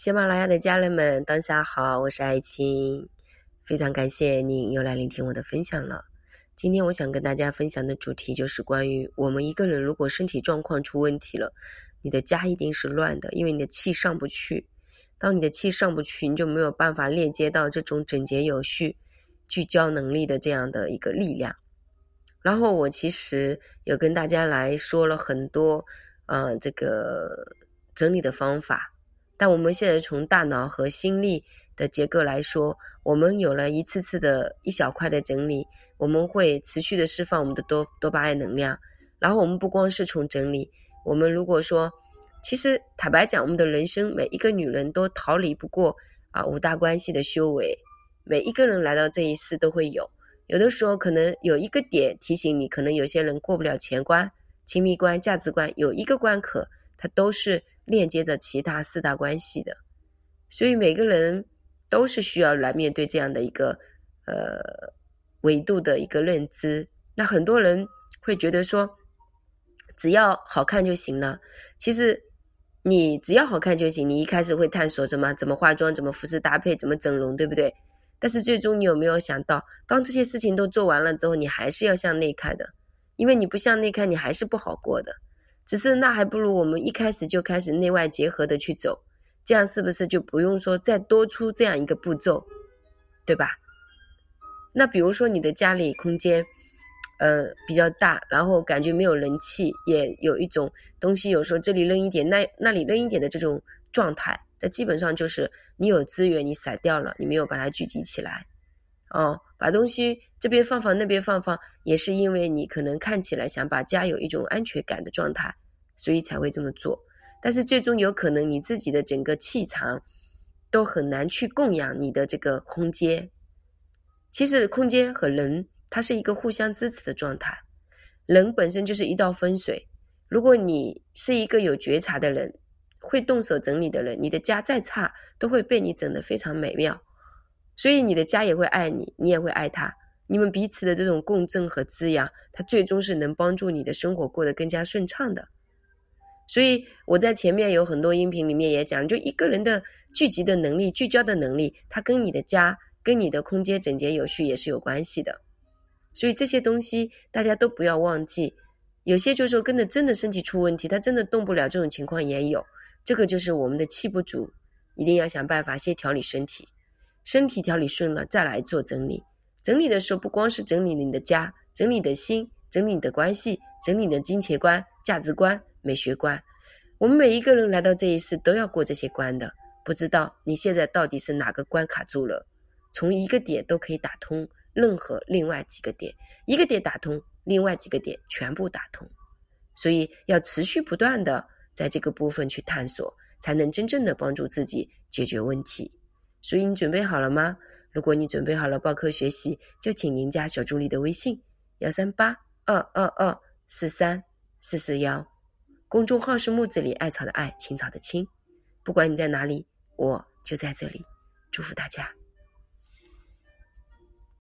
喜马拉雅的家人们，当下好，我是爱青，非常感谢您又来聆听我的分享了。今天我想跟大家分享的主题就是关于我们一个人如果身体状况出问题了，你的家一定是乱的，因为你的气上不去。当你的气上不去，你就没有办法链接到这种整洁有序、聚焦能力的这样的一个力量。然后我其实有跟大家来说了很多，呃，这个整理的方法。但我们现在从大脑和心力的结构来说，我们有了一次次的一小块的整理，我们会持续的释放我们的多多巴胺能量。然后我们不光是从整理，我们如果说，其实坦白讲，我们的人生每一个女人都逃离不过啊五大关系的修为，每一个人来到这一世都会有。有的时候可能有一个点提醒你，可能有些人过不了钱关、亲密关、价值观，有一个关口，它都是。链接着其他四大关系的，所以每个人都是需要来面对这样的一个呃维度的一个认知。那很多人会觉得说，只要好看就行了。其实你只要好看就行，你一开始会探索怎么怎么化妆、怎么服饰搭配、怎么整容，对不对？但是最终你有没有想到，当这些事情都做完了之后，你还是要向内看的，因为你不向内看，你还是不好过的。只是那还不如我们一开始就开始内外结合的去走，这样是不是就不用说再多出这样一个步骤，对吧？那比如说你的家里空间，呃比较大，然后感觉没有人气，也有一种东西有时候这里扔一点，那那里扔一点的这种状态，那基本上就是你有资源你散掉了，你没有把它聚集起来，哦，把东西这边放放那边放放，也是因为你可能看起来想把家有一种安全感的状态。所以才会这么做，但是最终有可能你自己的整个气场都很难去供养你的这个空间。其实空间和人它是一个互相支持的状态，人本身就是一道风水。如果你是一个有觉察的人，会动手整理的人，你的家再差都会被你整得非常美妙。所以你的家也会爱你，你也会爱他。你们彼此的这种共振和滋养，它最终是能帮助你的生活过得更加顺畅的。所以我在前面有很多音频里面也讲，就一个人的聚集的能力、聚焦的能力，它跟你的家、跟你的空间整洁有序也是有关系的。所以这些东西大家都不要忘记。有些就是说跟着真的身体出问题，他真的动不了，这种情况也有。这个就是我们的气不足，一定要想办法先调理身体，身体调理顺了再来做整理。整理的时候不光是整理你的家，整理的心，整理你的关系，整理的金钱观、价值观。美学观，我们每一个人来到这一世都要过这些关的。不知道你现在到底是哪个关卡住了？从一个点都可以打通任何另外几个点，一个点打通，另外几个点全部打通。所以要持续不断的在这个部分去探索，才能真正的帮助自己解决问题。所以你准备好了吗？如果你准备好了报课学习，就请您加小助理的微信：幺三八二二二四三四四幺。公众号是木子里艾草的艾，青草的青。不管你在哪里，我就在这里。祝福大家。